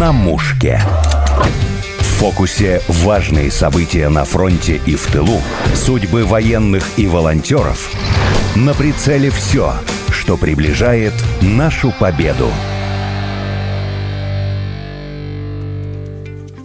на мушке. В фокусе важные события на фронте и в тылу, судьбы военных и волонтеров. На прицеле все, что приближает нашу победу.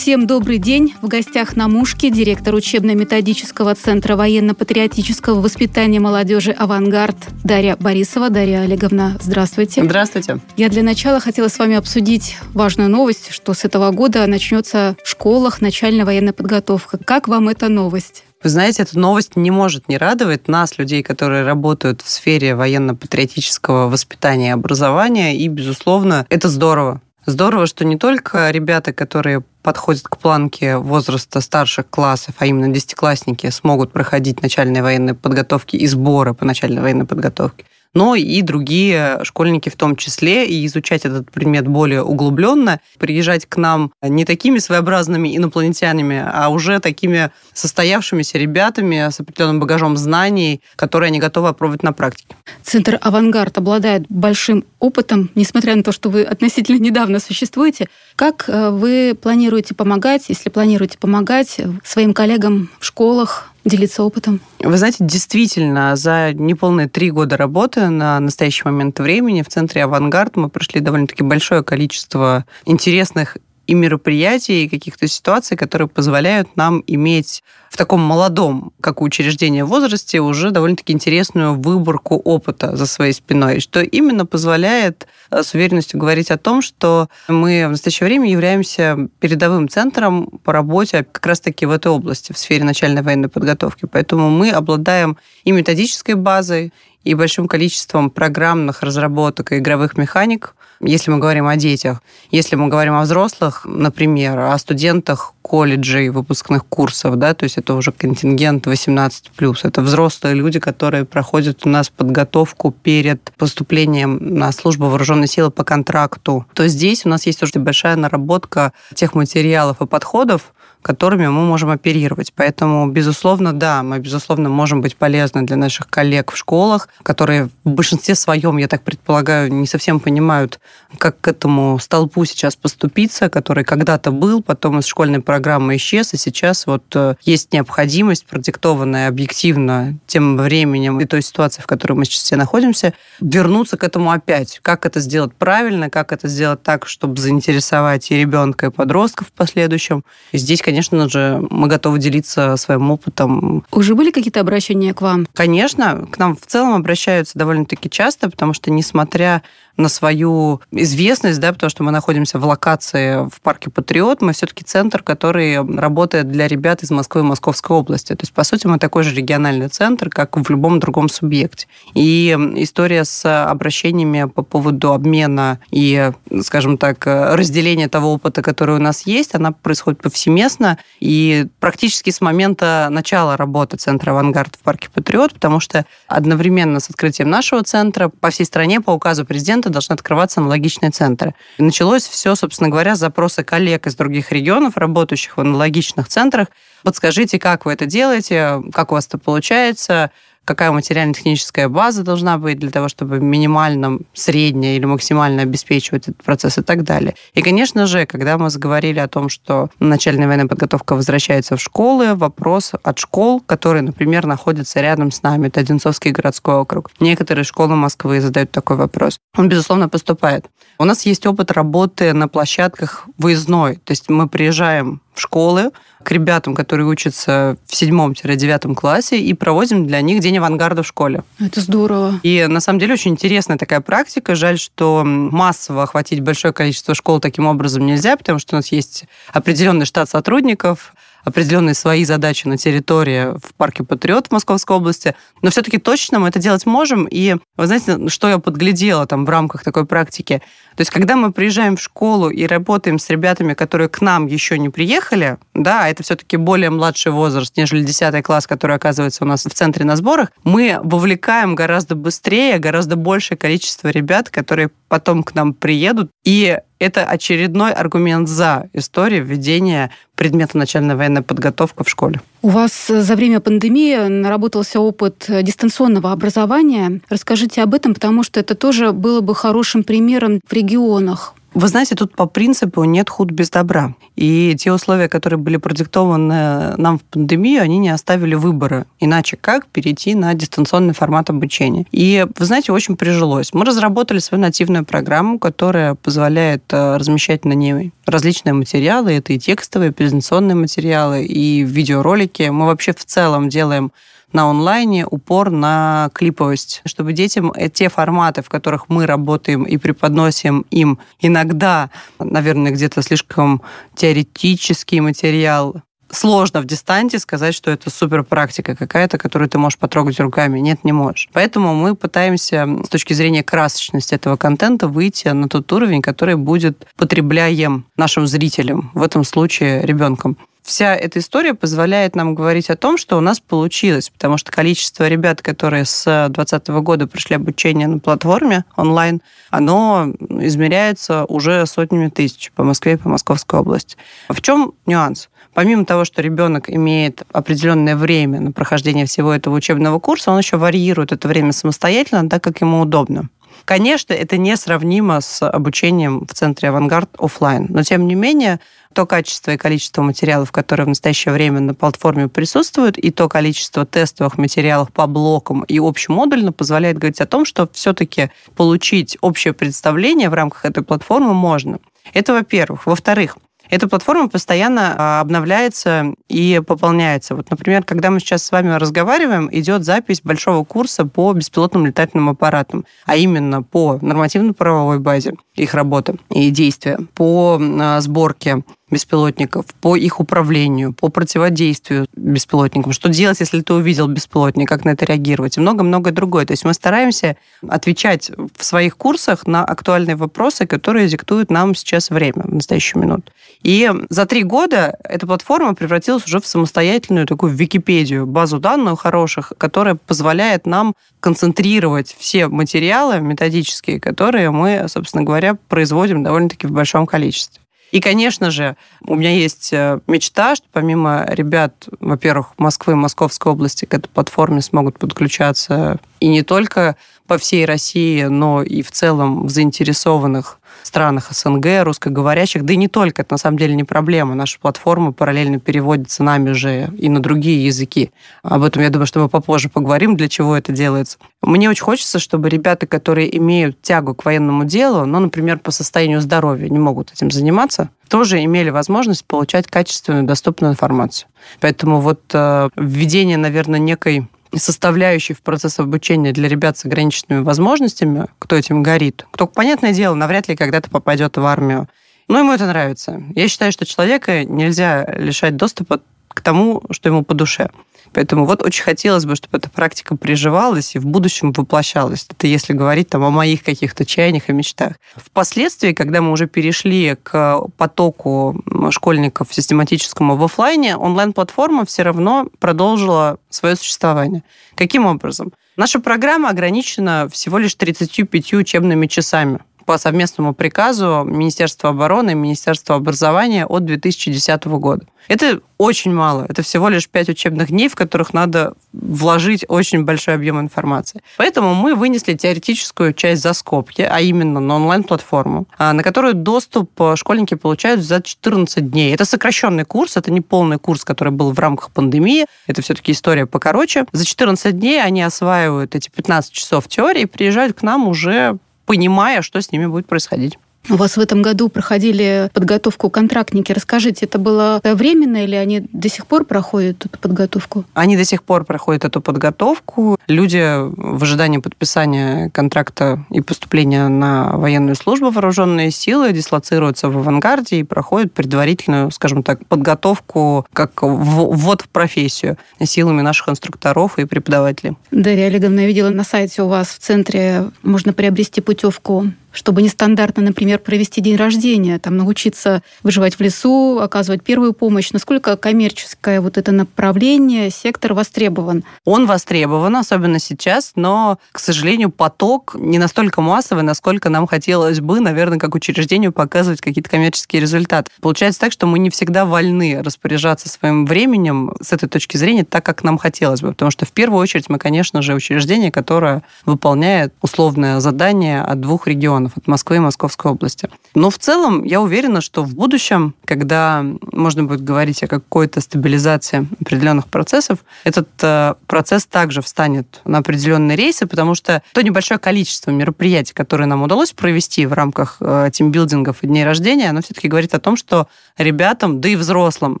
Всем добрый день. В гостях на Мушке директор учебно-методического центра военно-патриотического воспитания молодежи «Авангард» Дарья Борисова. Дарья Олеговна, здравствуйте. Здравствуйте. Я для начала хотела с вами обсудить важную новость, что с этого года начнется в школах начальная военная подготовка. Как вам эта новость? Вы знаете, эта новость не может не радовать нас, людей, которые работают в сфере военно-патриотического воспитания и образования. И, безусловно, это здорово. Здорово, что не только ребята, которые подходят к планке возраста старших классов, а именно десятиклассники, смогут проходить начальные военные подготовки и сборы по начальной военной подготовке, но и другие школьники в том числе, и изучать этот предмет более углубленно, приезжать к нам не такими своеобразными инопланетянами, а уже такими состоявшимися ребятами с определенным багажом знаний, которые они готовы опробовать на практике. Центр «Авангард» обладает большим опытом, несмотря на то, что вы относительно недавно существуете. Как э, вы планируете помогать, если планируете помогать своим коллегам в школах, делиться опытом? Вы знаете, действительно, за неполные три года работы на настоящий момент времени в центре «Авангард» мы прошли довольно-таки большое количество интересных и мероприятий, и каких-то ситуаций, которые позволяют нам иметь в таком молодом, как учреждение, возрасте уже довольно-таки интересную выборку опыта за своей спиной, что именно позволяет э, с уверенностью говорить о том, что мы в настоящее время являемся передовым центром по работе как раз-таки в этой области, в сфере начальной военной подготовки. Поэтому мы обладаем и методической базой, и большим количеством программных разработок и игровых механик, если мы говорим о детях. Если мы говорим о взрослых, например, о студентах колледжей, выпускных курсов, да, то есть это уже контингент 18+. Это взрослые люди, которые проходят у нас подготовку перед поступлением на службу вооруженной силы по контракту. То здесь у нас есть уже большая наработка тех материалов и подходов, которыми мы можем оперировать. Поэтому, безусловно, да, мы, безусловно, можем быть полезны для наших коллег в школах, которые в большинстве своем, я так предполагаю, не совсем понимают, как к этому столпу сейчас поступиться, который когда-то был, потом из школьной программы исчез, и сейчас вот э, есть необходимость, продиктованная объективно тем временем и той ситуацией, в которой мы сейчас все находимся, вернуться к этому опять. Как это сделать правильно, как это сделать так, чтобы заинтересовать и ребенка, и подростков в последующем. И здесь, конечно же, мы готовы делиться своим опытом. Уже были какие-то обращения к вам? Конечно, к нам в целом обращаются довольно-таки часто, потому что, несмотря на свою известность, да, потому что мы находимся в локации в парке Патриот, мы все-таки центр, который работает для ребят из Москвы и Московской области. То есть, по сути, мы такой же региональный центр, как в любом другом субъекте. И история с обращениями по поводу обмена и, скажем так, разделения того опыта, который у нас есть, она происходит повсеместно и практически с момента начала работы центра «Авангард» в парке Патриот, потому что одновременно с открытием нашего центра по всей стране по указу президента должны открываться аналогичные центры. И началось все, собственно говоря, с запроса коллег из других регионов, работающих в аналогичных центрах. Подскажите, как вы это делаете, как у вас это получается, какая материально-техническая база должна быть для того, чтобы минимально, средняя или максимально обеспечивать этот процесс и так далее. И, конечно же, когда мы заговорили о том, что начальная военная подготовка возвращается в школы, вопрос от школ, которые, например, находятся рядом с нами, это Одинцовский городской округ. Некоторые школы Москвы задают такой вопрос. Он, безусловно, поступает. У нас есть опыт работы на площадках выездной, то есть мы приезжаем в школы к ребятам, которые учатся в седьмом-девятом классе, и проводим для них день авангарда в школе. Это здорово. И на самом деле очень интересная такая практика. Жаль, что массово охватить большое количество школ таким образом нельзя, потому что у нас есть определенный штат сотрудников, определенные свои задачи на территории в парке Патриот в Московской области, но все-таки точно мы это делать можем. И вы знаете, что я подглядела там в рамках такой практики? То есть, когда мы приезжаем в школу и работаем с ребятами, которые к нам еще не приехали, да, это все-таки более младший возраст, нежели 10 класс, который оказывается у нас в центре на сборах, мы вовлекаем гораздо быстрее, гораздо большее количество ребят, которые потом к нам приедут. И это очередной аргумент за историю введения предмета начальная военная подготовка в школе. У вас за время пандемии наработался опыт дистанционного образования. Расскажите об этом, потому что это тоже было бы хорошим примером в регионах Вы знаете, тут по принципу нет худ без добра. И те условия, которые были продиктованы нам в пандемию, они не оставили выбора. Иначе как перейти на дистанционный формат обучения. И, вы знаете, очень прижилось. Мы разработали свою нативную программу, которая позволяет э, размещать на ней различные материалы. Это и текстовые, и презентационные материалы, и видеоролики. Мы вообще в целом делаем на онлайне упор на клиповость, чтобы детям те форматы, в которых мы работаем и преподносим им иногда, наверное, где-то слишком теоретический материал, сложно в дистанте сказать, что это супер практика какая-то, которую ты можешь потрогать руками. Нет, не можешь. Поэтому мы пытаемся с точки зрения красочности этого контента выйти на тот уровень, который будет потребляем нашим зрителям, в этом случае ребенком вся эта история позволяет нам говорить о том, что у нас получилось, потому что количество ребят, которые с 2020 года прошли обучение на платформе онлайн, оно измеряется уже сотнями тысяч по Москве и по Московской области. В чем нюанс? Помимо того, что ребенок имеет определенное время на прохождение всего этого учебного курса, он еще варьирует это время самостоятельно, так как ему удобно. Конечно, это несравнимо с обучением в центре «Авангард» офлайн, но тем не менее то качество и количество материалов, которые в настоящее время на платформе присутствуют, и то количество тестовых материалов по блокам и общемодульно позволяет говорить о том, что все-таки получить общее представление в рамках этой платформы можно. Это во-первых. Во-вторых, эта платформа постоянно а, обновляется и пополняется. Вот, например, когда мы сейчас с вами разговариваем, идет запись большого курса по беспилотным летательным аппаратам, а именно по нормативно-правовой базе их работы и действия, по а, сборке беспилотников, по их управлению, по противодействию беспилотникам. Что делать, если ты увидел беспилотник, как на это реагировать и много-многое другое. То есть мы стараемся отвечать в своих курсах на актуальные вопросы, которые диктуют нам сейчас время, в настоящую минуту. И за три года эта платформа превратилась уже в самостоятельную такую Википедию, базу данных хороших, которая позволяет нам концентрировать все материалы методические, которые мы, собственно говоря, производим довольно-таки в большом количестве. И, конечно же, у меня есть э, мечта, что помимо ребят, во-первых, Москвы и Московской области к этой платформе смогут подключаться и не только по всей России, но и в целом в заинтересованных странах СНГ, русскоговорящих, да и не только, это на самом деле не проблема. Наша платформа параллельно переводится нами же и на другие языки. Об этом, я думаю, что мы попозже поговорим, для чего это делается. Мне очень хочется, чтобы ребята, которые имеют тягу к военному делу, ну, например, по состоянию здоровья не могут этим заниматься, тоже имели возможность получать качественную, доступную информацию. Поэтому вот э, введение, наверное, некой составляющей в процесс обучения для ребят с ограниченными возможностями, кто этим горит, кто, понятное дело, навряд ли когда-то попадет в армию. Но ему это нравится. Я считаю, что человека нельзя лишать доступа к тому, что ему по душе. Поэтому вот очень хотелось бы, чтобы эта практика приживалась и в будущем воплощалась. Это если говорить там о моих каких-то чаяниях и мечтах. Впоследствии, когда мы уже перешли к потоку школьников систематическому в офлайне, онлайн-платформа все равно продолжила свое существование. Каким образом? Наша программа ограничена всего лишь 35 учебными часами по совместному приказу Министерства обороны и Министерства образования от 2010 года. Это очень мало. Это всего лишь пять учебных дней, в которых надо вложить очень большой объем информации. Поэтому мы вынесли теоретическую часть за скобки, а именно на онлайн-платформу, а, на которую доступ школьники получают за 14 дней. Это сокращенный курс, это не полный курс, который был в рамках пандемии. Это все-таки история покороче. За 14 дней они осваивают эти 15 часов теории и приезжают к нам уже понимая, что с ними будет происходить. У вас в этом году проходили подготовку контрактники. Расскажите, это было временно или они до сих пор проходят эту подготовку? Они до сих пор проходят эту подготовку. Люди в ожидании подписания контракта и поступления на военную службу вооруженные силы дислоцируются в авангарде и проходят предварительную, скажем так, подготовку как ввод в профессию силами наших инструкторов и преподавателей. Дарья Олеговна, я видела на сайте у вас в центре можно приобрести путевку чтобы нестандартно, например, провести день рождения, там научиться выживать в лесу, оказывать первую помощь. Насколько коммерческое вот это направление, сектор востребован? Он востребован, особенно сейчас, но, к сожалению, поток не настолько массовый, насколько нам хотелось бы, наверное, как учреждению показывать какие-то коммерческие результаты. Получается так, что мы не всегда вольны распоряжаться своим временем с этой точки зрения так, как нам хотелось бы, потому что в первую очередь мы, конечно же, учреждение, которое выполняет условное задание от двух регионов регионов, от Москвы и Московской области. Но в целом я уверена, что в будущем, когда можно будет говорить о какой-то стабилизации определенных процессов, этот э, процесс также встанет на определенные рейсы, потому что то небольшое количество мероприятий, которые нам удалось провести в рамках э, тимбилдингов и дней рождения, оно все-таки говорит о том, что ребятам, да и взрослым,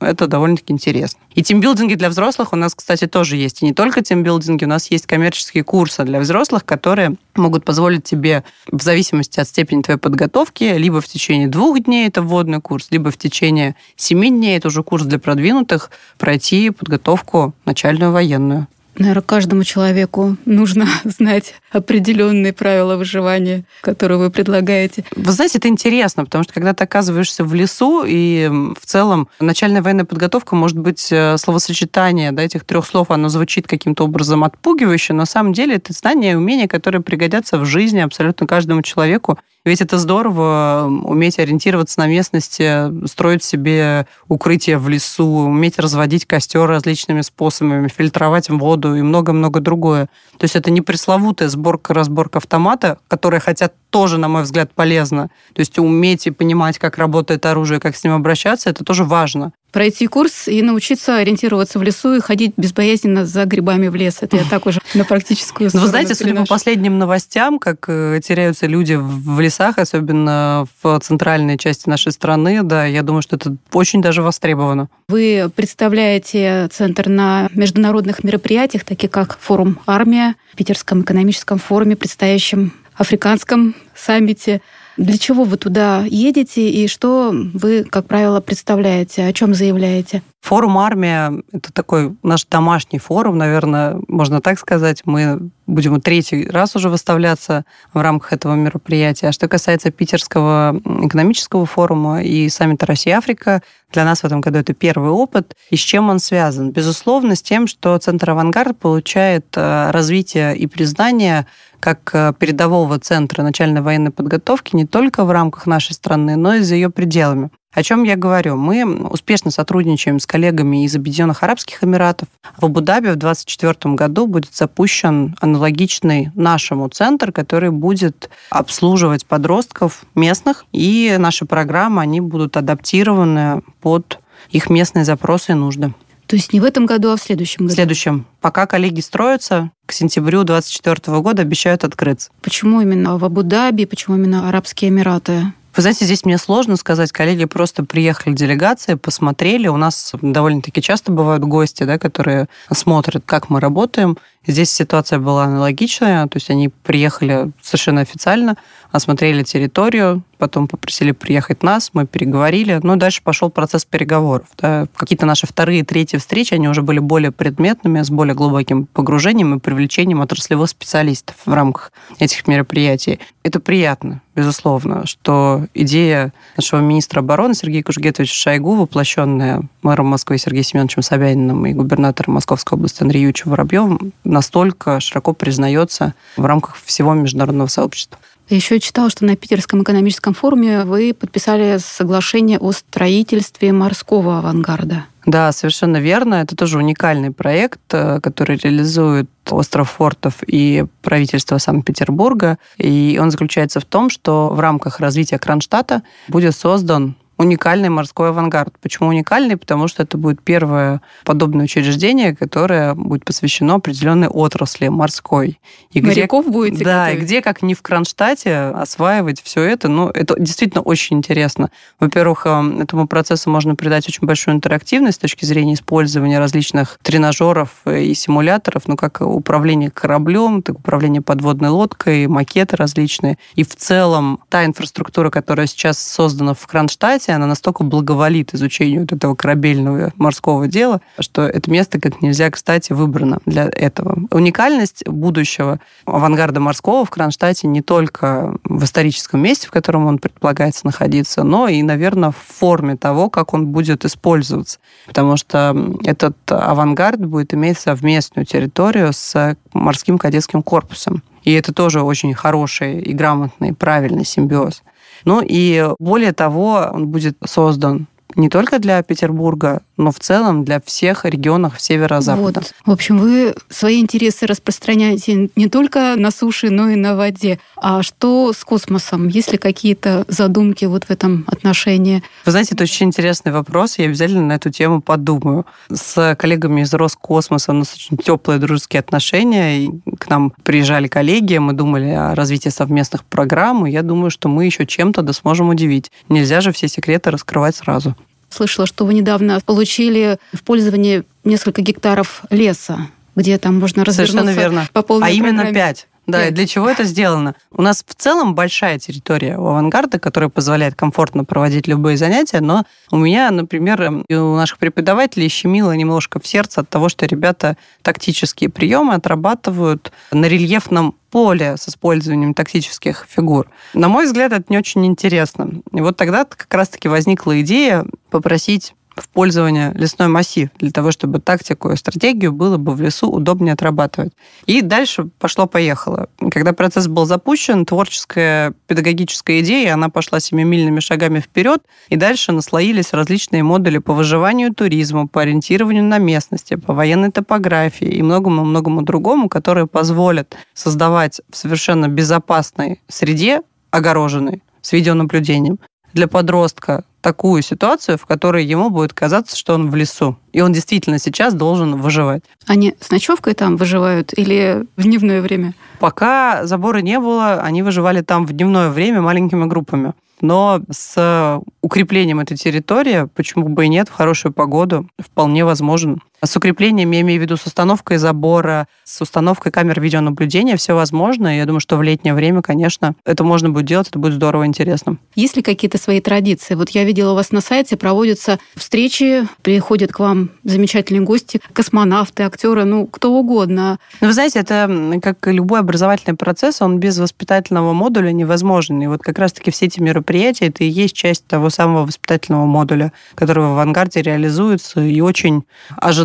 это довольно-таки интересно. И тимбилдинги для взрослых у нас, кстати, тоже есть. И не только тимбилдинги, у нас есть коммерческие курсы для взрослых, которые могут позволить тебе в зависимости от степени твоей подготовки либо в течение двух дней это вводный курс, либо в течение семи дней это уже курс для продвинутых пройти подготовку начальную военную. Наверное, каждому человеку нужно знать определенные правила выживания, которые вы предлагаете. Вы знаете, это интересно, потому что когда ты оказываешься в лесу, и в целом начальная военная подготовка, может быть, э, словосочетание да, этих трех слов, оно звучит каким-то образом отпугивающе, но на самом деле это знания и умения, которые пригодятся в жизни абсолютно каждому человеку. Ведь это здорово, уметь ориентироваться на местности, строить себе укрытие в лесу, уметь разводить костер различными способами, фильтровать воду и много-много другое. То есть это не пресловутая сборка-разборка автомата, которая хотя тоже, на мой взгляд, полезно. То есть уметь и понимать, как работает оружие, как с ним обращаться, это тоже важно пройти курс и научиться ориентироваться в лесу и ходить безбоязненно за грибами в лес. Это я так уже на практическую сторону. Ну, вы знаете, судя по последним новостям, как э, теряются люди в лесах, особенно в центральной части нашей страны, да, я думаю, что это очень даже востребовано. Вы представляете центр на международных мероприятиях, таких как форум «Армия», в Питерском экономическом форуме, предстоящем африканском саммите. Для чего вы туда едете и что вы, как правило, представляете, о чем заявляете? Форум «Армия» — это такой наш домашний форум, наверное, можно так сказать. Мы будем третий раз уже выставляться в рамках этого мероприятия. А что касается Питерского экономического форума и саммита Россия-Африка, для нас в этом году это первый опыт. И с чем он связан? Безусловно, с тем, что Центр «Авангард» получает э, развитие и признание как э, передового центра начальной военной подготовки не только в рамках нашей страны, но и за ее пределами. О чем я говорю? Мы успешно сотрудничаем с коллегами из Объединенных Арабских Эмиратов. В Абу-Даби в 2024 году будет запущен аналогичный нашему центр, который будет обслуживать подростков местных, и наши программы, они будут адаптированы под их местные запросы и нужды. То есть не в этом году, а в следующем году? В следующем. Пока коллеги строятся, к сентябрю 2024 года обещают открыться. Почему именно в Абу-Даби, почему именно Арабские Эмираты? Вы знаете, здесь мне сложно сказать. Коллеги просто приехали делегации, посмотрели. У нас довольно-таки часто бывают гости, да, которые смотрят, как мы работаем. Здесь ситуация была аналогичная, то есть они приехали совершенно официально, осмотрели территорию, потом попросили приехать нас, мы переговорили, ну, дальше пошел процесс переговоров. Да. Какие-то наши вторые, третьи встречи, они уже были более предметными, с более глубоким погружением и привлечением отраслевых специалистов в рамках этих мероприятий. Это приятно, безусловно, что идея нашего министра обороны Сергея Кужгетовича Шойгу, воплощенная мэром Москвы Сергеем Семеновичем Собяниным и губернатором Московской области Андреем Ючем Воробьевым, настолько широко признается в рамках всего международного сообщества. Я еще читала, что на Питерском экономическом форуме вы подписали соглашение о строительстве морского авангарда. Да, совершенно верно. Это тоже уникальный проект, э, который реализует остров Фортов и правительство Санкт-Петербурга. И он заключается в том, что в рамках развития Кронштадта будет создан уникальный морской авангард. Почему уникальный? Потому что это будет первое подобное учреждение, которое будет посвящено определенной отрасли морской. И Моряков где, будете Да, готовить. и где, как не в Кронштадте, осваивать все это. Ну, это действительно очень интересно. Во-первых, эм, этому процессу можно придать очень большую интерактивность с точки зрения использования различных тренажеров и симуляторов, ну, как управление кораблем, так управление подводной лодкой, макеты различные. И в целом та инфраструктура, которая сейчас создана в Кронштадте, Хорватия, она настолько благоволит изучению вот этого корабельного морского дела, что это место как нельзя, кстати, выбрано для этого. Уникальность будущего авангарда морского в Кронштадте не только в историческом месте, в котором он предполагается находиться, но и, наверное, в форме того, как он будет использоваться. Потому что этот авангард будет иметь совместную территорию с морским кадетским корпусом. И это тоже очень хороший и грамотный, правильный симбиоз. Ну и более того, он будет создан не только для Петербурга, но в целом для всех регионов северо-запада. Вот. В общем, вы свои интересы распространяете не только на суше, но и на воде. А что с космосом? Есть ли какие-то задумки вот в этом отношении? Вы знаете, это очень интересный вопрос. Я обязательно на эту тему подумаю. С коллегами из Роскосмоса у нас очень теплые дружеские отношения. И к нам приезжали коллеги, мы думали о развитии совместных программ, и я думаю, что мы еще чем-то да сможем удивить. Нельзя же все секреты раскрывать сразу. Слышала, что вы недавно получили в пользование несколько гектаров леса, где там можно развернуться Совершенно верно. по полной А именно программе. пять. Да, и для чего это сделано? У нас в целом большая территория у авангарда, которая позволяет комфортно проводить любые занятия, но у меня, например, и у наших преподавателей щемило немножко в сердце от того, что ребята тактические приемы отрабатывают на рельефном поле с использованием тактических фигур. На мой взгляд, это не очень интересно. И вот тогда как раз-таки возникла идея попросить в пользование лесной массив, для того, чтобы тактику и стратегию было бы в лесу удобнее отрабатывать. И дальше пошло-поехало. Когда процесс был запущен, творческая педагогическая идея, она пошла семимильными шагами вперед, и дальше наслоились различные модули по выживанию туризма, по ориентированию на местности, по военной топографии и многому-многому другому, которые позволят создавать в совершенно безопасной среде, огороженной, с видеонаблюдением, для подростка такую ситуацию, в которой ему будет казаться, что он в лесу. И он действительно сейчас должен выживать. Они с ночевкой там выживают или в дневное время? Пока забора не было, они выживали там в дневное время маленькими группами. Но с укреплением этой территории, почему бы и нет, в хорошую погоду вполне возможен. С укреплением, я имею в виду с установкой забора, с установкой камер видеонаблюдения, все возможно. И я думаю, что в летнее время, конечно, это можно будет делать, это будет здорово интересно. Есть ли какие-то свои традиции? Вот я видела у вас на сайте, проводятся встречи, приходят к вам замечательные гости, космонавты, актеры, ну, кто угодно. Ну, вы знаете, это как любой образовательный процесс, он без воспитательного модуля невозможен. И вот как раз-таки все эти мероприятия, это и есть часть того самого воспитательного модуля, который в авангарде реализуется и очень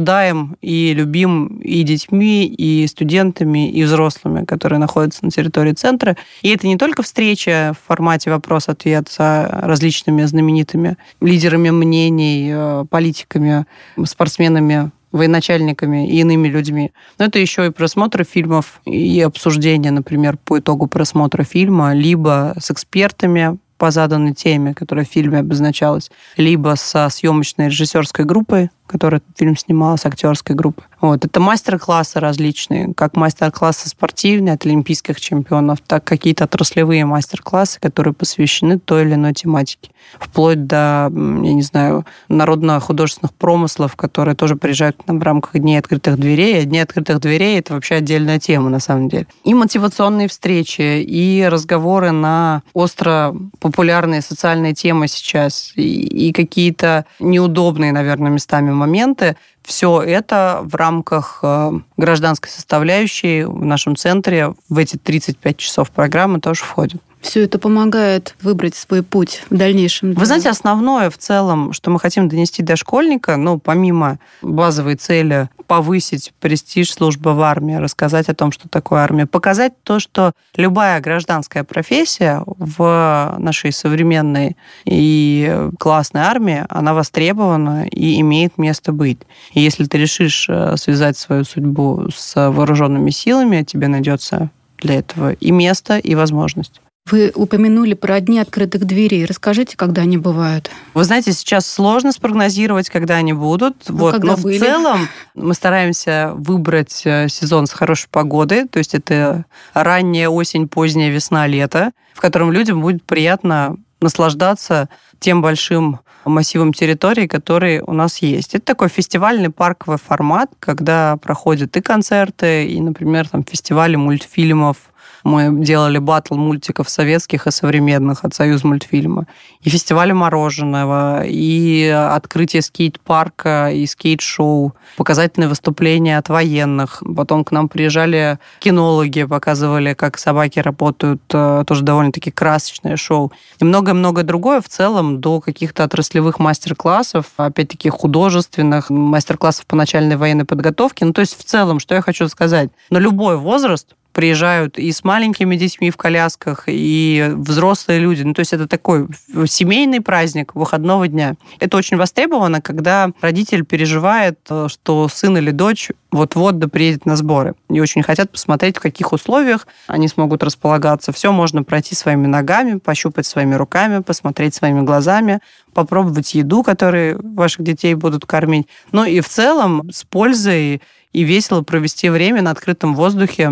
ожидаем и любим и детьми, и студентами, и взрослыми, которые находятся на территории центра. И это не только встреча в формате вопрос-ответ с различными знаменитыми лидерами мнений, э, политиками, спортсменами, военачальниками и иными людьми. Но это еще и просмотр фильмов и обсуждение, например, по итогу просмотра фильма, либо с экспертами по заданной теме, которая в фильме обозначалась, либо со съемочной режиссерской группой, которая этот фильм снимала с актерской группы. Вот. Это мастер-классы различные, как мастер-классы спортивные от олимпийских чемпионов, так какие-то отраслевые мастер-классы, которые посвящены той или иной тематике. Вплоть до, я не знаю, народно-художественных промыслов, которые тоже приезжают к нам в рамках Дней открытых дверей. А Дни открытых дверей – это вообще отдельная тема, на самом деле. И мотивационные встречи, и разговоры на остро популярные социальные темы сейчас, и, и какие-то неудобные, наверное, местами моменты. Все это в рамках э, гражданской составляющей в нашем центре в эти 35 часов программы тоже входит. Все это помогает выбрать свой путь в дальнейшем. Вы знаете, основное в целом, что мы хотим донести до школьника, ну, помимо базовой цели повысить престиж службы в армии, рассказать о том, что такое армия, показать то, что любая гражданская профессия в нашей современной и классной армии, она востребована и имеет место быть. И если ты решишь э, связать свою судьбу с вооруженными силами, тебе найдется для этого и место, и возможность. Вы упомянули про дни открытых дверей. Расскажите, когда они бывают. Вы знаете, сейчас сложно спрогнозировать, когда они будут. Ну, вот. когда Но были? в целом мы стараемся выбрать э, сезон с хорошей погодой. То есть это ранняя осень, поздняя весна, лето, в котором людям будет приятно наслаждаться тем большим массивом территории, который у нас есть. Это такой фестивальный парковый формат, когда проходят и концерты, и, например, там, фестивали мультфильмов, мы делали батл мультиков советских и современных от Союз мультфильма. И фестивали мороженого, и открытие скейт-парка, и скейт-шоу, показательные выступления от военных. Потом к нам приезжали кинологи, показывали, как собаки работают, э, тоже довольно-таки красочное шоу. И многое-многое другое в целом до каких-то отраслевых мастер-классов, опять-таки художественных, мастер-классов по начальной военной подготовке. Ну, то есть в целом, что я хочу сказать, на любой возраст приезжают и с маленькими детьми в колясках, и взрослые люди. Ну, то есть это такой семейный праздник выходного дня. Это очень востребовано, когда родитель переживает, э, что сын или дочь вот-вот да приедет на сборы. И очень хотят посмотреть, в каких условиях они смогут располагаться. Все можно пройти своими ногами, пощупать своими руками, посмотреть своими глазами, попробовать еду, которую ваших детей будут кормить. Ну и в целом с пользой и весело провести время на открытом воздухе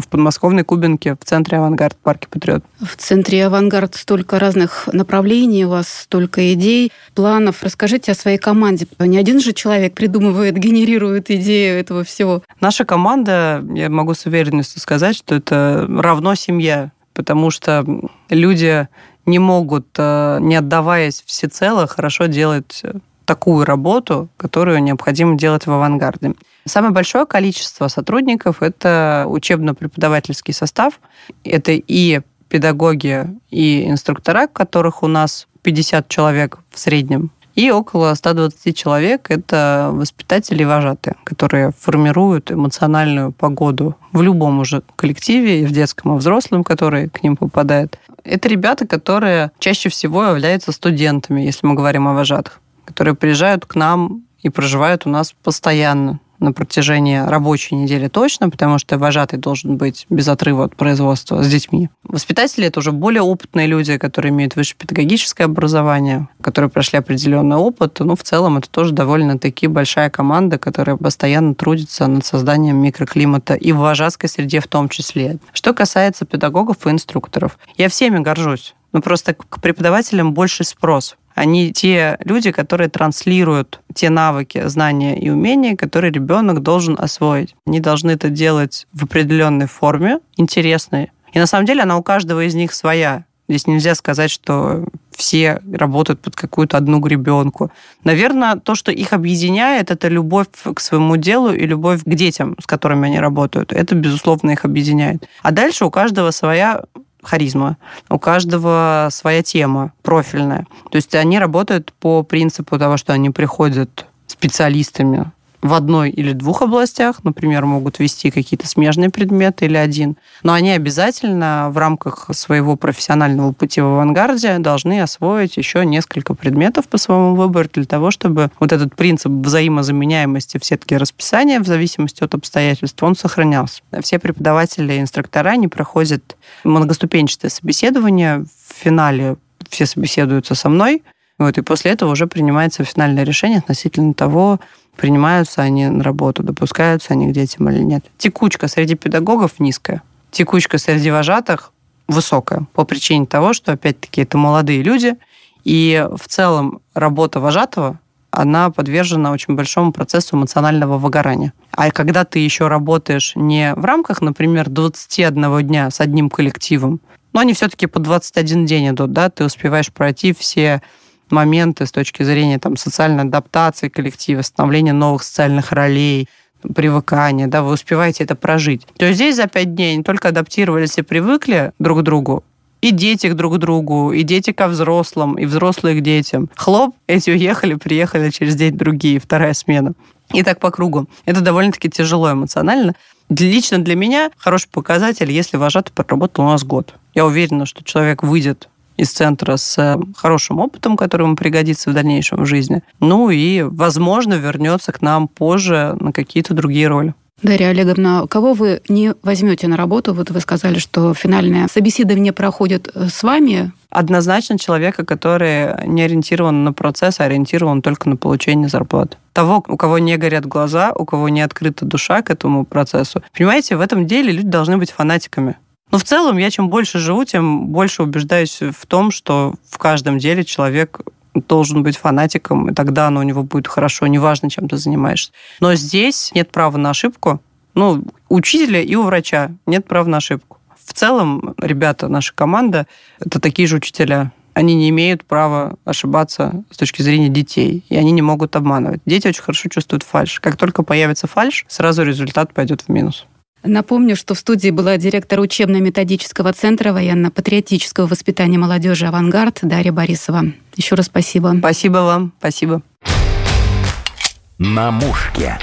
в подмосковной Кубинке, в центре «Авангард», парке «Патриот». В центре «Авангард» столько разных направлений, у вас столько идей, планов. Расскажите о своей команде. Не один же человек придумывает, генерирует идею этого всего. Наша команда, я могу с уверенностью сказать, что это равно семья, потому что люди не могут, э, не отдаваясь всецело, хорошо делать такую работу, которую необходимо делать в авангарде. Самое большое количество сотрудников – это учебно-преподавательский состав. Это и педагоги, и инструктора, которых у нас 50 человек в среднем. И около 120 человек – это воспитатели и вожатые, которые формируют эмоциональную погоду в любом уже коллективе, и в детском, и взрослом, который к ним попадает. Это ребята, которые чаще всего являются студентами, если мы говорим о вожатых, которые приезжают к нам и проживают у нас постоянно на протяжении рабочей недели точно, потому что вожатый должен быть без отрыва от производства с детьми. Воспитатели – это уже более опытные люди, которые имеют высшее педагогическое образование, которые прошли определенный опыт. Ну, в целом, это тоже довольно-таки большая команда, которая постоянно трудится над созданием микроклимата и в вожатской среде в том числе. Что касается педагогов и инструкторов, я всеми горжусь. Ну, просто к преподавателям больше спрос. Они те люди, которые транслируют те навыки, знания и умения, которые ребенок должен освоить. Они должны это делать в определенной форме, интересной. И на самом деле она у каждого из них своя. Здесь нельзя сказать, что все работают под какую-то одну гребенку. Наверное, то, что их объединяет, это любовь к своему делу и любовь к детям, с которыми они работают. Это, безусловно, их объединяет. А дальше у каждого своя харизма. У каждого своя тема профильная. То есть они работают по принципу того, что они приходят специалистами в одной или двух областях, например, могут вести какие-то смежные предметы или один, но они обязательно в рамках своего профессионального пути в авангарде должны освоить еще несколько предметов по своему выбору для того, чтобы вот этот принцип взаимозаменяемости в сетке расписания в зависимости от обстоятельств, он сохранялся. Все преподаватели и инструктора не проходят многоступенчатое собеседование. В финале все собеседуются со мной, вот, и после этого уже принимается финальное решение относительно того, принимаются они на работу, допускаются они к детям или нет. Текучка среди педагогов низкая. Текучка среди вожатых высокая по причине того, что, опять-таки, это молодые люди, и в целом работа вожатого она подвержена очень большому процессу эмоционального выгорания. А когда ты еще работаешь не в рамках, например, 21 дня с одним коллективом, но они все-таки по 21 день идут, да, ты успеваешь пройти все моменты с точки зрения там, социальной адаптации коллектива, становления новых социальных ролей, привыкания, да, вы успеваете это прожить. То есть здесь за пять дней не только адаптировались и привыкли друг к другу, и дети к друг другу, и дети ко взрослым, и взрослые к детям. Хлоп, эти уехали, приехали через день другие, вторая смена. И так по кругу. Это довольно-таки тяжело эмоционально. Лично для меня хороший показатель, если вожатый проработал у нас год. Я уверена, что человек выйдет из центра с э, хорошим опытом, который ему пригодится в дальнейшем в жизни. Ну и, возможно, вернется к нам позже на какие-то другие роли. Дарья Олеговна, кого вы не возьмете на работу? Вот вы сказали, что финальное собеседование проходит э, с вами. Однозначно человека, который не ориентирован на процесс, а ориентирован только на получение зарплаты. Того, у кого не горят глаза, у кого не открыта душа к этому процессу. Понимаете, в этом деле люди должны быть фанатиками. Но в целом я чем больше живу, тем больше убеждаюсь в том, что в каждом деле человек должен быть фанатиком, и тогда оно у него будет хорошо, неважно, чем ты занимаешься. Но здесь нет права на ошибку. Ну, у учителя и у врача нет права на ошибку. В целом, ребята, наша команда, это такие же учителя. Они не имеют права ошибаться с точки зрения детей, и они не могут обманывать. Дети очень хорошо чувствуют фальш. Как только появится фальш, сразу результат пойдет в минус. Напомню, что в студии была директор учебно-методического центра военно-патриотического воспитания молодежи «Авангард» Дарья Борисова. Еще раз спасибо. Спасибо вам. Спасибо. На мушке.